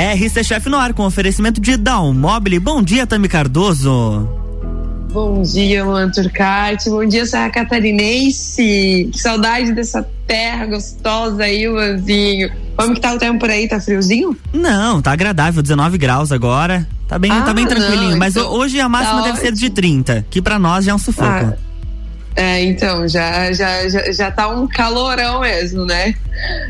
É, Rista Chef no ar com oferecimento de Down Mobile. Bom dia, Tami Cardoso. Bom dia, Luan Turcati. Bom dia, Serra Catarinense. Que saudade dessa terra gostosa aí, Luanzinho. Como que tá o tempo por aí? Tá friozinho? Não, tá agradável, 19 graus agora. Tá bem, ah, tá bem ah, tranquilinho. Não, mas então, hoje a máxima tá deve ótimo. ser de 30, que para nós já é um sufoco. Ah, é, então, já, já, já, já tá um calorão mesmo, né?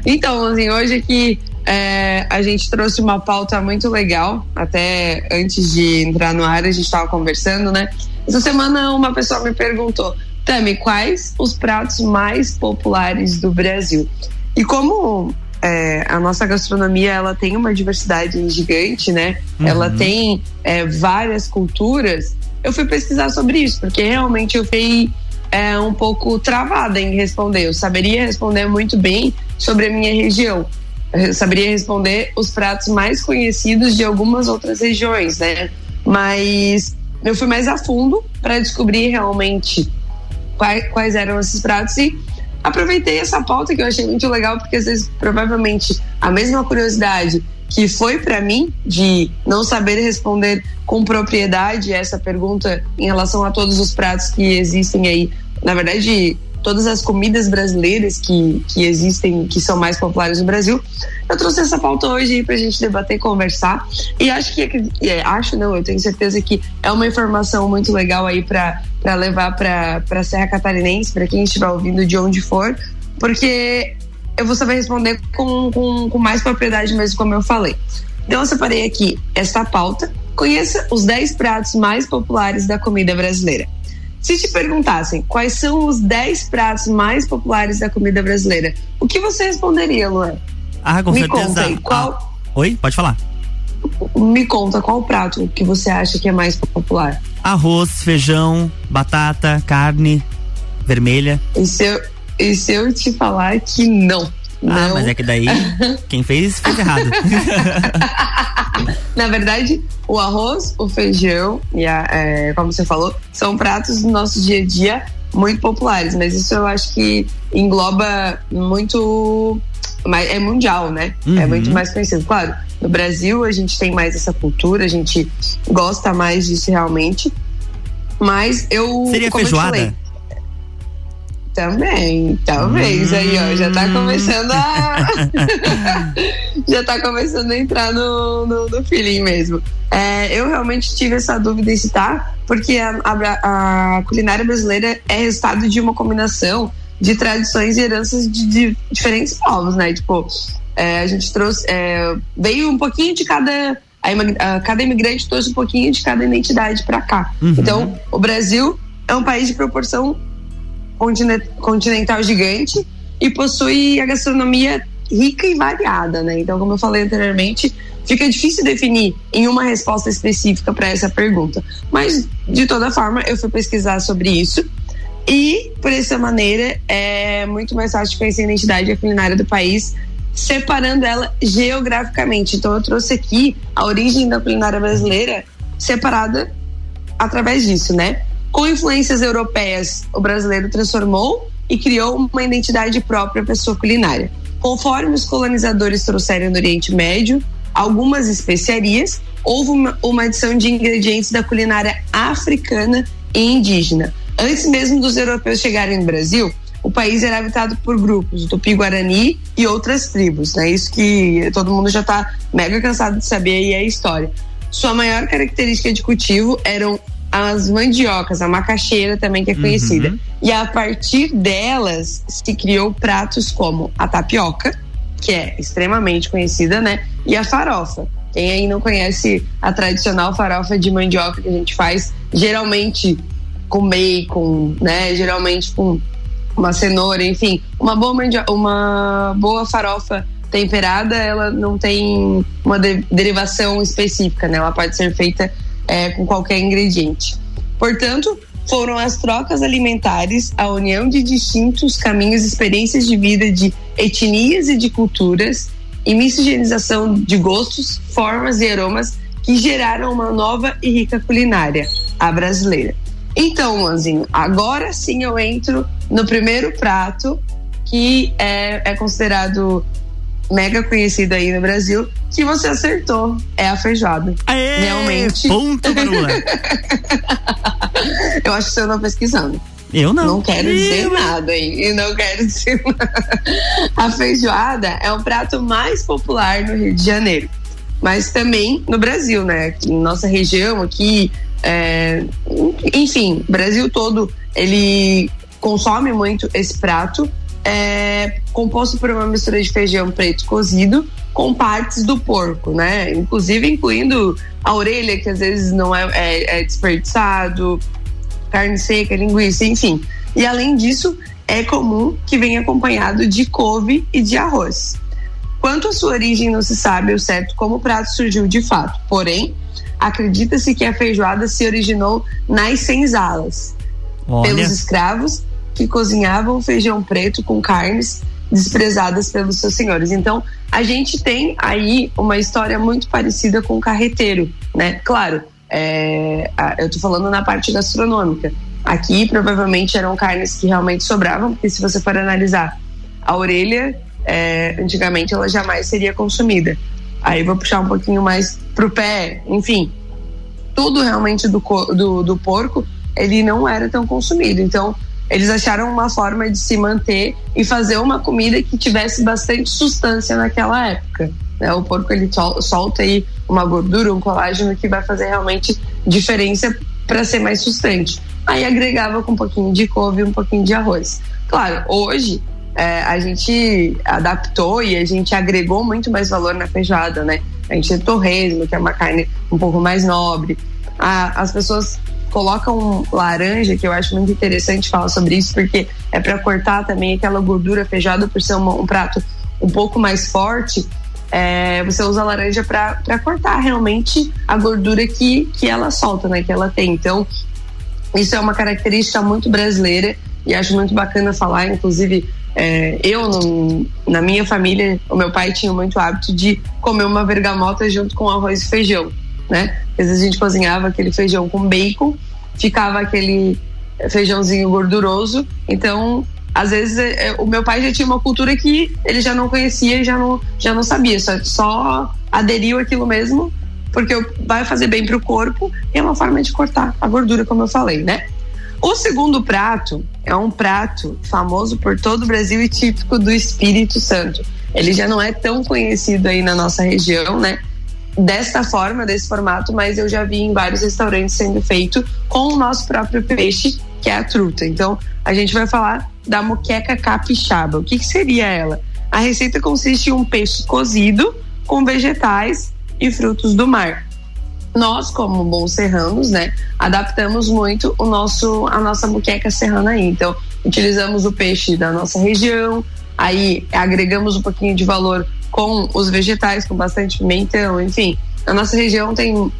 Então, assim, hoje aqui é, a gente trouxe uma pauta muito legal. Até antes de entrar no ar, a gente estava conversando, né? Essa semana uma pessoa me perguntou, Tami, quais os pratos mais populares do Brasil? E como é, a nossa gastronomia ela tem uma diversidade gigante, né? Uhum. Ela tem é, várias culturas. Eu fui pesquisar sobre isso, porque realmente eu fiquei é, um pouco travada em responder. Eu saberia responder muito bem sobre a minha região. Eu saberia responder os pratos mais conhecidos de algumas outras regiões, né? Mas eu fui mais a fundo para descobrir realmente quais, quais eram esses pratos e aproveitei essa pauta que eu achei muito legal, porque às vezes provavelmente a mesma curiosidade que foi para mim de não saber responder com propriedade essa pergunta em relação a todos os pratos que existem aí. Na verdade, todas as comidas brasileiras que, que existem, que são mais populares no Brasil. Eu trouxe essa pauta hoje aí pra gente debater e conversar. E acho que, é, acho não, eu tenho certeza que é uma informação muito legal aí para levar para Serra Catarinense, para quem estiver ouvindo de onde for, porque eu vou saber responder com, com, com mais propriedade mesmo, como eu falei. Então eu separei aqui esta pauta. Conheça os 10 pratos mais populares da comida brasileira. Se te perguntassem quais são os 10 pratos mais populares da comida brasileira, o que você responderia, Luan? Ah, com Me certeza. Conta aí, qual... Ah, oi, pode falar. Me conta qual prato que você acha que é mais popular? Arroz, feijão, batata, carne vermelha. E se eu, e se eu te falar que não? Ah, não. mas é que daí quem fez fez errado. Na verdade, o arroz, o feijão e a, é, como você falou, são pratos do nosso dia a dia muito populares, mas isso eu acho que engloba muito é mundial, né? É uhum. É muito mais conhecido. Claro, no Brasil a gente tem mais essa cultura, a gente gosta mais disso realmente. Mas eu. Seria feijoada? Também, talvez. Hum. Aí, ó, já tá começando a. já tá começando a entrar no, no, no feeling mesmo. É, eu realmente tive essa dúvida em citar, porque a, a, a, culinária brasileira é resultado de uma combinação de tradições e heranças de, de diferentes povos, né? Tipo, é, a gente trouxe. É, veio um pouquinho de cada. A, cada imigrante trouxe um pouquinho de cada identidade para cá. Uhum. Então, o Brasil é um país de proporção continental gigante e possui a gastronomia rica e variada, né? Então, como eu falei anteriormente, fica difícil definir em uma resposta específica para essa pergunta. Mas, de toda forma, eu fui pesquisar sobre isso. E, por essa maneira, é muito mais fácil conhecer a identidade culinária do país, separando ela geograficamente. Então, eu trouxe aqui a origem da culinária brasileira separada através disso, né? Com influências europeias, o brasileiro transformou e criou uma identidade própria para sua culinária. Conforme os colonizadores trouxeram do Oriente Médio algumas especiarias, houve uma, uma adição de ingredientes da culinária africana e indígena. Antes mesmo dos europeus chegarem no Brasil, o país era habitado por grupos, Tupi-Guarani e outras tribos. É né? isso que todo mundo já está mega cansado de saber e é a história. Sua maior característica de cultivo eram as mandiocas, a macaxeira também que é conhecida. Uhum. E a partir delas se criou pratos como a tapioca, que é extremamente conhecida, né? E a farofa. Quem aí não conhece a tradicional farofa de mandioca que a gente faz, geralmente com bacon, né? Geralmente com uma cenoura, enfim, uma boa mandioca, uma boa farofa temperada, ela não tem uma de derivação específica, né? Ela pode ser feita é, com qualquer ingrediente. Portanto, foram as trocas alimentares, a união de distintos caminhos experiências de vida de etnias e de culturas e miscigenação de gostos, formas e aromas que geraram uma nova e rica culinária, a brasileira. Então, Lanzinho, agora sim eu entro no primeiro prato que é, é considerado mega conhecida aí no Brasil, que você acertou. É a feijoada. Aê, Realmente. Ponto, Bruna. Eu acho que você não pesquisando. Eu não. Não quero dizer nada, hein? Eu não quero dizer nada. A feijoada é o prato mais popular no Rio de Janeiro, mas também no Brasil, né? Em nossa região aqui, é, enfim, Brasil todo, ele consome muito esse prato é composto por uma mistura de feijão preto cozido com partes do porco, né? Inclusive incluindo a orelha, que às vezes não é, é, é desperdiçado, carne seca, linguiça, enfim. E além disso, é comum que venha acompanhado de couve e de arroz. Quanto à sua origem, não se sabe o certo como o prato surgiu de fato. Porém, acredita-se que a feijoada se originou nas senzalas, Olha. pelos escravos que cozinhavam feijão preto com carnes desprezadas pelos seus senhores. Então, a gente tem aí uma história muito parecida com o carreteiro, né? Claro, é, eu estou falando na parte gastronômica. Aqui, provavelmente, eram carnes que realmente sobravam, porque se você for analisar a orelha, é, antigamente ela jamais seria consumida. Aí vou puxar um pouquinho mais pro pé, enfim. Tudo realmente do, do, do porco, ele não era tão consumido. Então, eles acharam uma forma de se manter e fazer uma comida que tivesse bastante sustância naquela época. Né? O porco ele solta aí uma gordura, um colágeno que vai fazer realmente diferença para ser mais sustante. Aí agregava com um pouquinho de couve e um pouquinho de arroz. Claro, hoje é, a gente adaptou e a gente agregou muito mais valor na feijoada, né? A gente tem torresmo, que é uma carne um pouco mais nobre. A, as pessoas colocam laranja, que eu acho muito interessante falar sobre isso, porque é para cortar também aquela gordura feijoada por ser um, um prato um pouco mais forte. É, você usa a laranja para cortar realmente a gordura que, que ela solta, né? Que ela tem. Então, isso é uma característica muito brasileira e acho muito bacana falar. Inclusive, é, eu, no, na minha família, o meu pai tinha muito hábito de comer uma vergamota junto com arroz e feijão né? Às vezes a gente cozinhava aquele feijão com bacon, ficava aquele feijãozinho gorduroso. Então, às vezes é, é, o meu pai já tinha uma cultura que ele já não conhecia já não, já não sabia, só, só aderiu aquilo mesmo, porque vai fazer bem para o corpo e é uma forma de cortar a gordura, como eu falei, né? O segundo prato é um prato famoso por todo o Brasil e típico do Espírito Santo. Ele já não é tão conhecido aí na nossa região, né? Desta forma, desse formato, mas eu já vi em vários restaurantes sendo feito com o nosso próprio peixe, que é a truta. Então, a gente vai falar da moqueca capixaba. O que, que seria ela? A receita consiste em um peixe cozido com vegetais e frutos do mar. Nós, como bons serranos, né, adaptamos muito o nosso, a nossa moqueca serrana aí. Então, utilizamos o peixe da nossa região, aí agregamos um pouquinho de valor com os vegetais, com bastante pimentão, enfim. A nossa região tem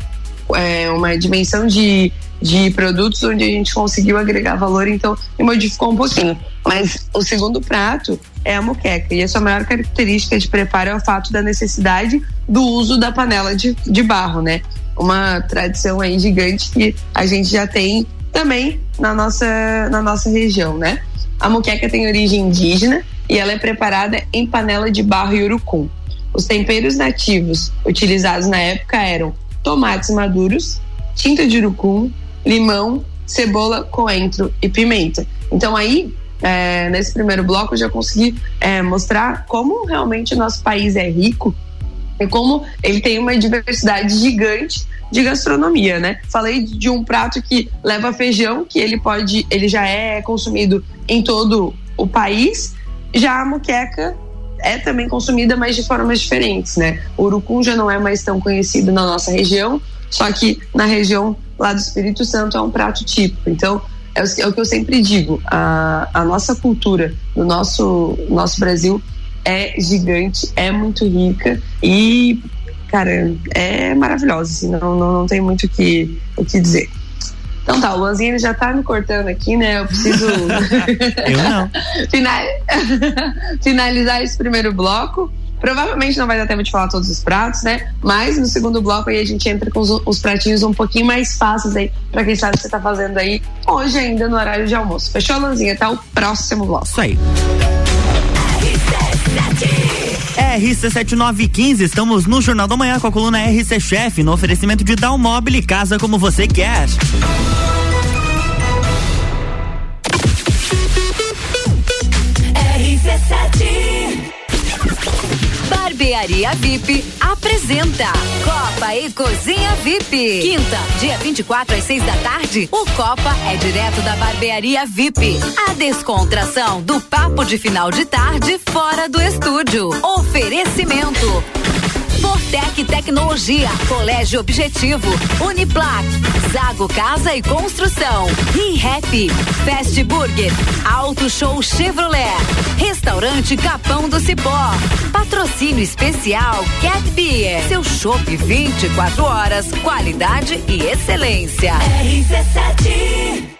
é, uma dimensão de, de produtos onde a gente conseguiu agregar valor, então e modificou um pouquinho. Mas o segundo prato é a moqueca, e a sua maior característica de preparo é o fato da necessidade do uso da panela de, de barro, né? Uma tradição aí gigante que a gente já tem também na nossa, na nossa região, né? A moqueca tem origem indígena e ela é preparada em panela de barro e urucum. Os temperos nativos utilizados na época eram tomates maduros, tinta de urucum, limão, cebola, coentro e pimenta. Então aí, é, nesse primeiro bloco, eu já consegui é, mostrar como realmente o nosso país é rico e como ele tem uma diversidade gigante de gastronomia, né? Falei de um prato que leva feijão, que ele pode, ele já é consumido em todo o país. Já a muqueca é também consumida, mas de formas diferentes, né? O urucum já não é mais tão conhecido na nossa região, só que na região lá do Espírito Santo é um prato típico. Então, é o, é o que eu sempre digo, a, a nossa cultura no nosso, nosso Brasil é gigante, é muito rica e cara, é maravilhosa, assim, não, não, não tem muito o que, o que dizer. Então tá, o Luanzinho já tá me cortando aqui, né? Eu preciso Eu não. finalizar esse primeiro bloco. Provavelmente não vai dar tempo de falar todos os pratos, né? Mas no segundo bloco aí a gente entra com os, os pratinhos um pouquinho mais fáceis aí, pra quem sabe o que você tá fazendo aí hoje ainda no horário de almoço. Fechou, Luanzinho? Até o próximo bloco. Isso aí. RC7915, estamos no Jornal da Manhã com a coluna RC Chef, no oferecimento de Dalmobile Casa como você quer. Barbearia VIP apresenta Copa e Cozinha VIP. Quinta, dia 24 às 6 da tarde, o Copa é direto da Barbearia VIP. A descontração do papo de final de tarde fora do estúdio. Oferecimento Fortec Tecnologia, Colégio Objetivo, Uniplac, Zago Casa e Construção, ReHap, Fast Burger, Auto Show Chevrolet, Restaurante Capão do Cipó, Patrocínio Especial Cat Beer, seu chopp 24 horas, qualidade e excelência. RC7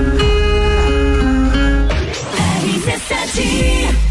Versace.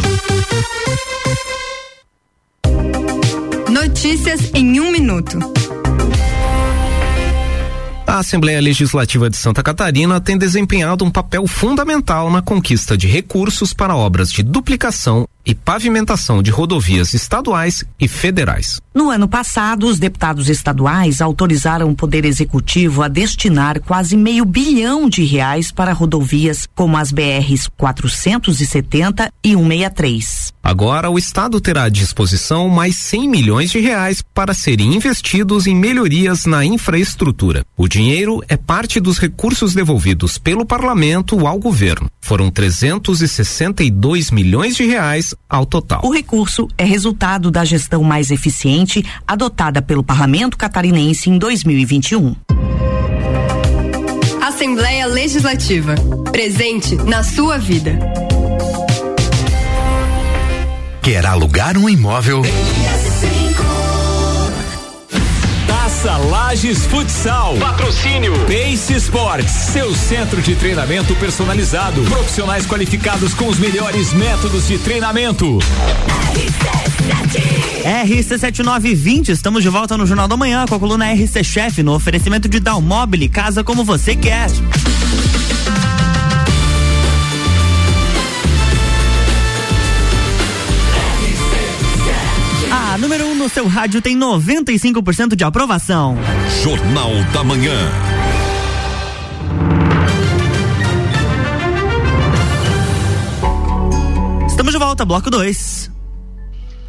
Notícias em um minuto. A Assembleia Legislativa de Santa Catarina tem desempenhado um papel fundamental na conquista de recursos para obras de duplicação e pavimentação de rodovias estaduais e federais. No ano passado, os deputados estaduais autorizaram o Poder Executivo a destinar quase meio bilhão de reais para rodovias como as BRs 470 e 163. Agora, o Estado terá à disposição mais 100 milhões de reais para serem investidos em melhorias na infraestrutura. O dinheiro é parte dos recursos devolvidos pelo parlamento ao governo. Foram 362 milhões de reais ao total. O recurso é resultado da gestão mais eficiente adotada pelo Parlamento catarinense em 2021. Assembleia Legislativa. Presente na sua vida. Quer alugar um imóvel? Força Lages Futsal. Patrocínio Pace Sports, seu centro de treinamento personalizado. Profissionais qualificados com os melhores métodos de treinamento. RC7920, estamos de volta no Jornal da Manhã com a coluna RC Chef no oferecimento de Dalmobile, casa como você quer. No seu rádio tem 95% de aprovação. Jornal da Manhã. Estamos de volta, bloco 2.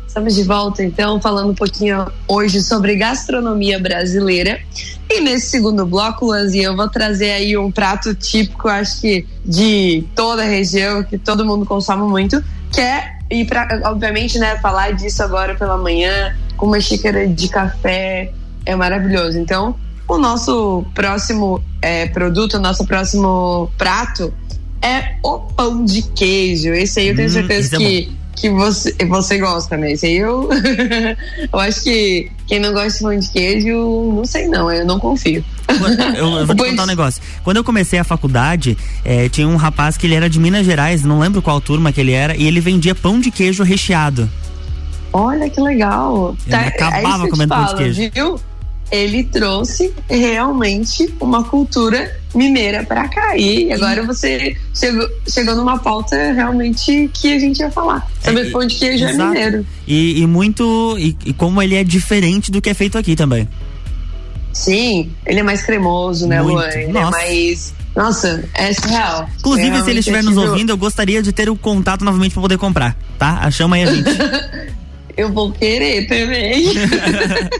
Estamos de volta, então, falando um pouquinho hoje sobre gastronomia brasileira. E nesse segundo bloco, Lanzinha, eu vou trazer aí um prato típico, acho que de toda a região, que todo mundo consome muito, que é, e pra, obviamente, né, falar disso agora pela manhã, com uma xícara de café, é maravilhoso. Então, o nosso próximo é, produto, o nosso próximo prato é o pão de queijo. Esse aí eu tenho hum, certeza que. É que você, você gosta, né? Esse aí eu, eu acho que quem não gosta de pão de queijo, não sei não, eu não confio. Eu, eu vou te contar um negócio. Quando eu comecei a faculdade, eh, tinha um rapaz que ele era de Minas Gerais, não lembro qual turma que ele era, e ele vendia pão de queijo recheado. Olha que legal. Ele tá, acabava é comendo falo, pão de queijo. Viu? Ele trouxe realmente uma cultura mineira para cá. E agora você chegou, chegou numa pauta realmente que a gente ia falar. Saber é, pão de queijo é mineiro. E, e muito. E, e, como ele é diferente do que é feito aqui também. Sim, ele é mais cremoso, né, Luan? Ele é mais. Nossa, é surreal. Inclusive, é se ele estiver nos ouvindo, eu gostaria de ter o contato novamente para poder comprar, tá? Chama aí a gente. eu vou querer também.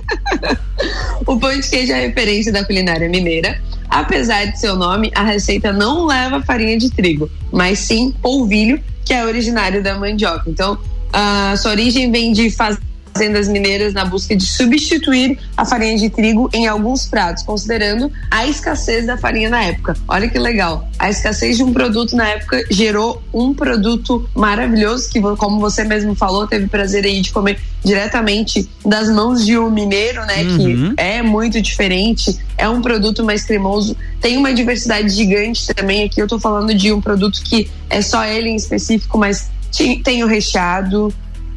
o pão de queijo é a referência da culinária mineira Apesar de seu nome, a receita não leva farinha de trigo, mas sim polvilho, que é originário da mandioca. Então, a sua origem vem de fazer fazendas mineiras na busca de substituir a farinha de trigo em alguns pratos, considerando a escassez da farinha na época. Olha que legal. A escassez de um produto na época gerou um produto maravilhoso que, como você mesmo falou, teve prazer aí de comer diretamente das mãos de um mineiro, né? Uhum. Que é muito diferente, é um produto mais cremoso, tem uma diversidade gigante também. Aqui eu tô falando de um produto que é só ele em específico, mas tem o recheado,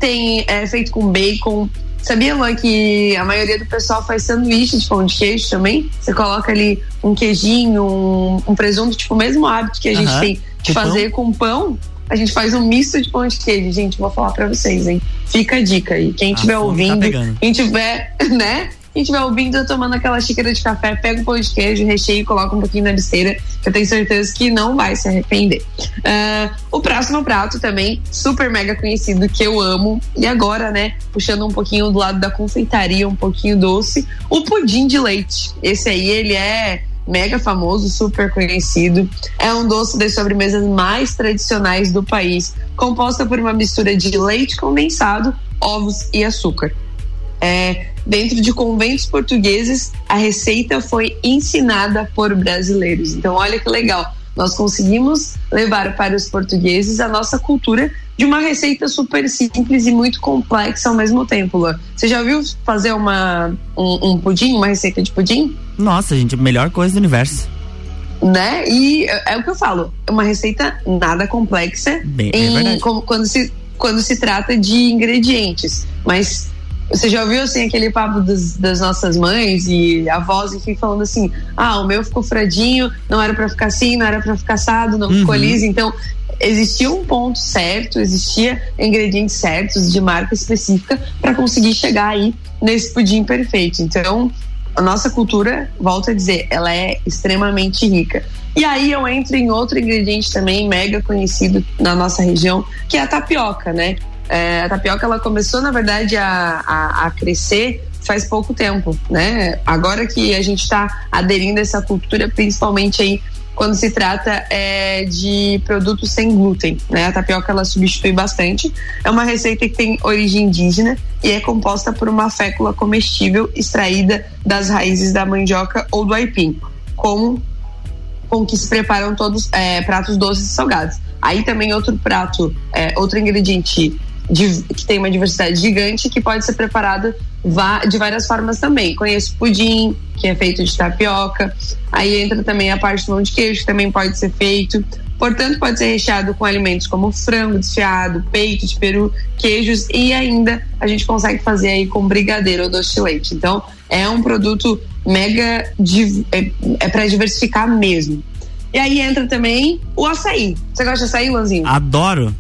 tem é, feito com bacon. Sabia, Luan, que a maioria do pessoal faz sanduíche de pão de queijo também? Você coloca ali um queijinho, um, um presunto, tipo o mesmo hábito que a gente tem de com fazer pão? com pão. A gente faz um misto de pão de queijo, gente. Vou falar pra vocês, hein? Fica a dica aí. Quem estiver tá ouvindo, tá quem tiver, né? Quem estiver ouvindo, tomando aquela xícara de café, pega um pão de queijo, recheia e coloca um pouquinho na que eu tenho certeza que não vai se arrepender. Uh, o próximo prato também, super mega conhecido, que eu amo, e agora, né, puxando um pouquinho do lado da confeitaria, um pouquinho doce, o pudim de leite. Esse aí, ele é mega famoso, super conhecido. É um doce das sobremesas mais tradicionais do país, composta por uma mistura de leite condensado, ovos e açúcar. É, dentro de conventos portugueses, a receita foi ensinada por brasileiros. Então, olha que legal. Nós conseguimos levar para os portugueses a nossa cultura de uma receita super simples e muito complexa ao mesmo tempo, Lua. Você já viu fazer uma, um, um pudim, uma receita de pudim? Nossa, gente, melhor coisa do universo né? E é, é o que eu falo, é uma receita nada complexa Bem, é em, é quando, se, quando se trata de ingredientes. Mas você já ouviu assim aquele papo das, das, nossas mães e avós enfim falando assim: "Ah, o meu ficou fradinho, não era para ficar assim, não era para ficar assado, não uhum. ficou liso". Então, existia um ponto certo, existia ingredientes certos de marca específica para conseguir chegar aí nesse pudim perfeito. Então, a nossa cultura, volto a dizer, ela é extremamente rica. E aí eu entro em outro ingrediente também mega conhecido na nossa região, que é a tapioca, né? É, a tapioca ela começou, na verdade, a, a, a, crescer faz pouco tempo, né? Agora que a gente está aderindo a essa cultura, principalmente aí quando se trata é, de produtos sem glúten, né? A tapioca ela substitui bastante. É uma receita que tem origem indígena e é composta por uma fécula comestível extraída das raízes da mandioca ou do aipim, como com que se preparam todos é, pratos doces e salgados. Aí também outro prato, é, outro ingrediente de, que tem uma diversidade gigante que pode ser preparada de várias formas também. Conheço pudim, que é feito de tapioca. Aí entra também a parte do pão de queijo, que também pode ser feito. Portanto, pode ser recheado com alimentos como frango desfiado, peito de peru, queijos e ainda a gente consegue fazer aí com brigadeiro ou doce de leite. Então, é um produto mega é, é para diversificar mesmo. E aí entra também o açaí. Você gosta de açaí, Lanzinho? Adoro.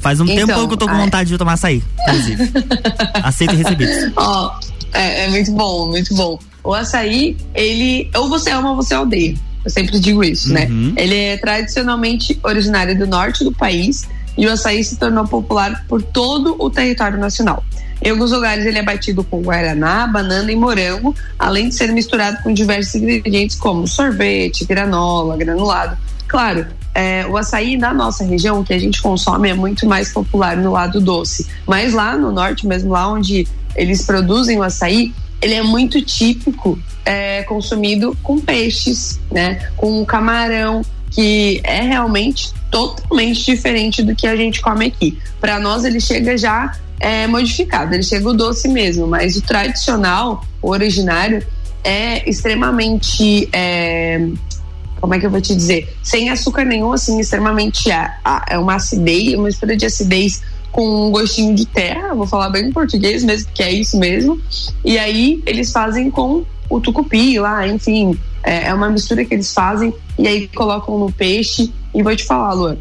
Faz um então, tempo que eu tô com vontade de tomar açaí, inclusive. Aceito recebido. Ó, é, é muito bom, muito bom. O açaí, ele ou você ama ou você odeia. Eu sempre digo isso, né? uhum. né? Ele é tradicionalmente originário do norte do país e o açaí se tornou popular por todo o território nacional. Em alguns lugares ele é batido com guaraná, banana e morango, além de ser misturado com diversos ingredientes como sorvete, granola, granulado. Claro, é, o açaí da nossa região, que a gente consome, é muito mais popular no lado doce. Mas lá no norte, mesmo lá onde eles produzem o açaí, ele é muito típico é, consumido com peixes, né? Com camarão, que é realmente totalmente diferente do que a gente come aqui. Para nós ele chega já é, modificado, ele chega o doce mesmo, mas o tradicional, o originário, é extremamente é, como é que eu vou te dizer? Sem açúcar nenhum, assim, extremamente é uma acidez, uma mistura de acidez com um gostinho de terra, vou falar bem em português mesmo, que é isso mesmo. E aí eles fazem com o tucupi lá, enfim, é, é uma mistura que eles fazem e aí colocam no peixe. E vou te falar, Luan,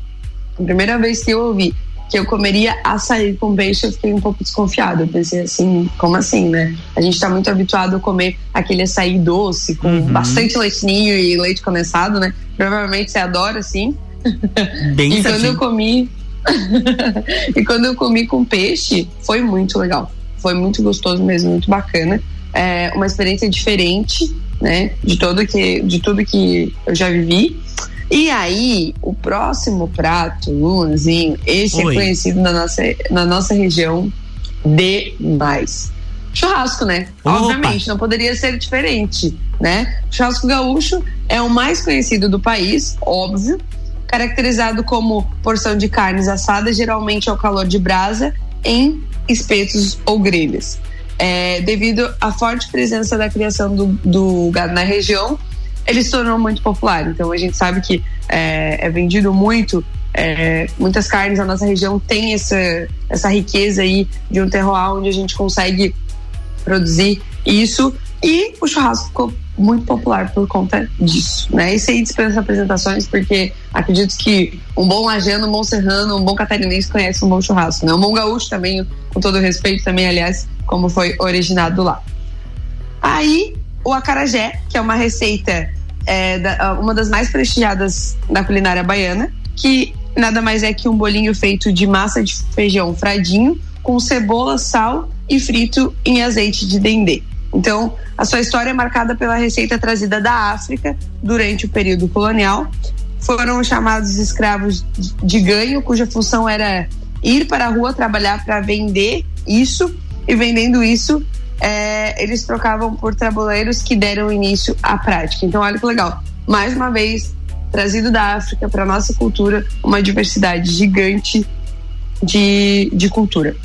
a primeira vez que eu ouvi que eu comeria açaí com peixe, eu fiquei um pouco desconfiada. Eu pensei assim, como assim, né? A gente tá muito habituado a comer aquele açaí doce, com uhum. bastante leitinho e leite condensado, né? Provavelmente você adora, assim. Bem e quando eu comi, e quando eu comi com peixe, foi muito legal. Foi muito gostoso mesmo, muito bacana. É uma experiência diferente, né? De todo que, de tudo que eu já vivi. E aí, o próximo prato, Luanzinho, esse é Oi. é conhecido na nossa, na nossa região demais. Churrasco, né? Opa. Obviamente, não poderia ser diferente, né? churrasco gaúcho é o mais conhecido do país, óbvio, caracterizado como porção de carnes assadas, geralmente ao calor de brasa, em espetos ou grelhas. É, devido à forte presença da criação do, do gado na região, ele se tornou muito popular. Então a gente sabe que é, é vendido muito, é, muitas carnes na nossa região tem essa, essa riqueza aí de um terroir onde a gente consegue produzir isso. E o churrasco ficou muito popular por conta disso, né? Isso aí dispensa apresentações, porque acredito que um bom lajano, um bom serrano, um bom catarinense conhece um bom churrasco, né? Um bom gaúcho também, com todo respeito também, aliás, como foi originado lá. Aí, o acarajé, que é uma receita, é, da, uma das mais prestigiadas da culinária baiana, que nada mais é que um bolinho feito de massa de feijão fradinho, com cebola, sal e frito em azeite de dendê. Então, a sua história é marcada pela receita trazida da África durante o período colonial. Foram chamados escravos de ganho, cuja função era ir para a rua trabalhar para vender isso, e vendendo isso, é, eles trocavam por tabuleiros que deram início à prática. Então, olha que legal. Mais uma vez, trazido da África para nossa cultura, uma diversidade gigante de, de cultura.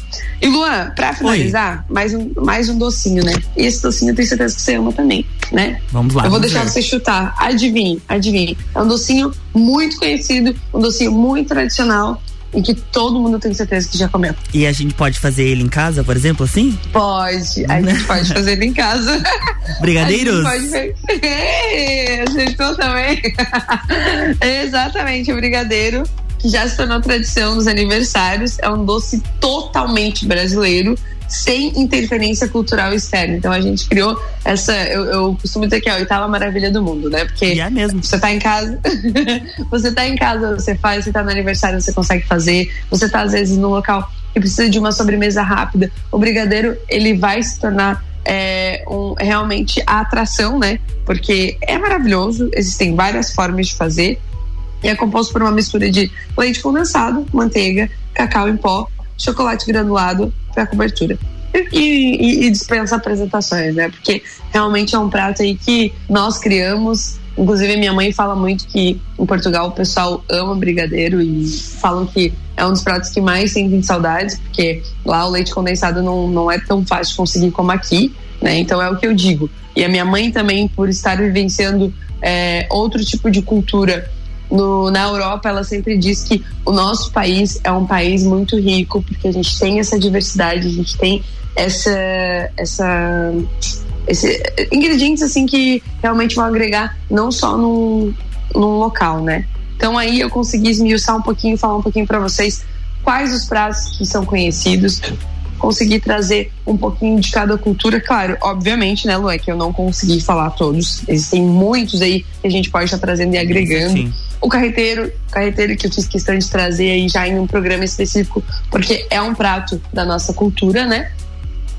E Luan, para finalizar, mais um, mais um docinho, né? E esse docinho eu tenho certeza que você ama também, né? Vamos lá. Eu vou deixar ver. você chutar. Adivinhe, adivinhe. É um docinho muito conhecido, um docinho muito tradicional e que todo mundo tem certeza que já comeu. E a gente pode fazer ele em casa, por exemplo, assim? Pode, a gente pode fazer ele em casa. Brigadeiros? A gente pode acertou também. Exatamente, o brigadeiro que já se tornou tradição nos aniversários. É um doce totalmente brasileiro, sem interferência cultural externa. Então a gente criou essa. Eu, eu costumo dizer que é a oitava maravilha do mundo, né? Porque é mesmo. você tá em casa, você tá em casa, você faz, você tá no aniversário, você consegue fazer, você tá às vezes no local que precisa de uma sobremesa rápida. O brigadeiro, ele vai se tornar é, um, realmente a atração, né? Porque é maravilhoso, existem várias formas de fazer e é composto por uma mistura de leite condensado, manteiga, cacau em pó, chocolate granulado para cobertura. E, e, e, dispensa apresentações, né? Porque realmente é um prato aí que nós criamos Inclusive, minha mãe fala muito que em Portugal o pessoal ama brigadeiro e falam que é um dos pratos que mais sentem saudades, porque lá o leite condensado não, não é tão fácil de conseguir como aqui, né? Então é o que eu digo. E a minha mãe também, por estar vivenciando é, outro tipo de cultura no, na Europa, ela sempre diz que o nosso país é um país muito rico, porque a gente tem essa diversidade, a gente tem essa, essa esse, ingredientes assim que realmente vão agregar não só num, num local, né? Então aí eu consegui esmiuçar um pouquinho, falar um pouquinho para vocês quais os pratos que são conhecidos, consegui trazer um pouquinho de cada cultura, claro, obviamente, né, Lu, é que eu não consegui falar todos, existem muitos aí que a gente pode estar trazendo e agregando. Sim. O carreteiro, carreteiro que eu fiz questão de trazer aí já em um programa específico, porque é um prato da nossa cultura, né?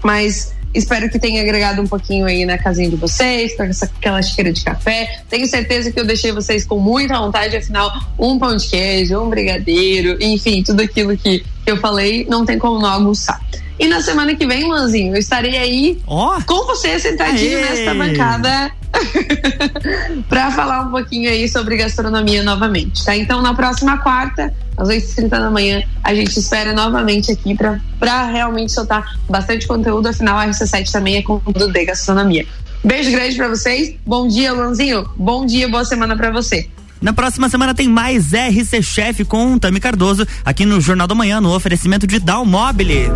Mas Espero que tenha agregado um pouquinho aí na casinha de vocês, com essa, aquela xícara de café. Tenho certeza que eu deixei vocês com muita vontade, afinal, um pão de queijo, um brigadeiro, enfim, tudo aquilo que, que eu falei, não tem como não almoçar. E na semana que vem, Lanzinho, eu estarei aí oh. com você sentadinho Aê. nesta bancada para falar um pouquinho aí sobre gastronomia novamente, tá? Então, na próxima quarta, às 8h30 da manhã, a gente espera novamente aqui para realmente soltar bastante conteúdo. Afinal, a RC7 também é conteúdo de gastronomia. Beijo grande para vocês. Bom dia, Lanzinho. Bom dia, boa semana para você. Na próxima semana tem mais RC Chef com Tami Cardoso aqui no Jornal da Manhã, no oferecimento de Dalmobile.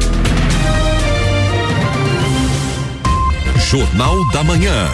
Jornal da Manhã.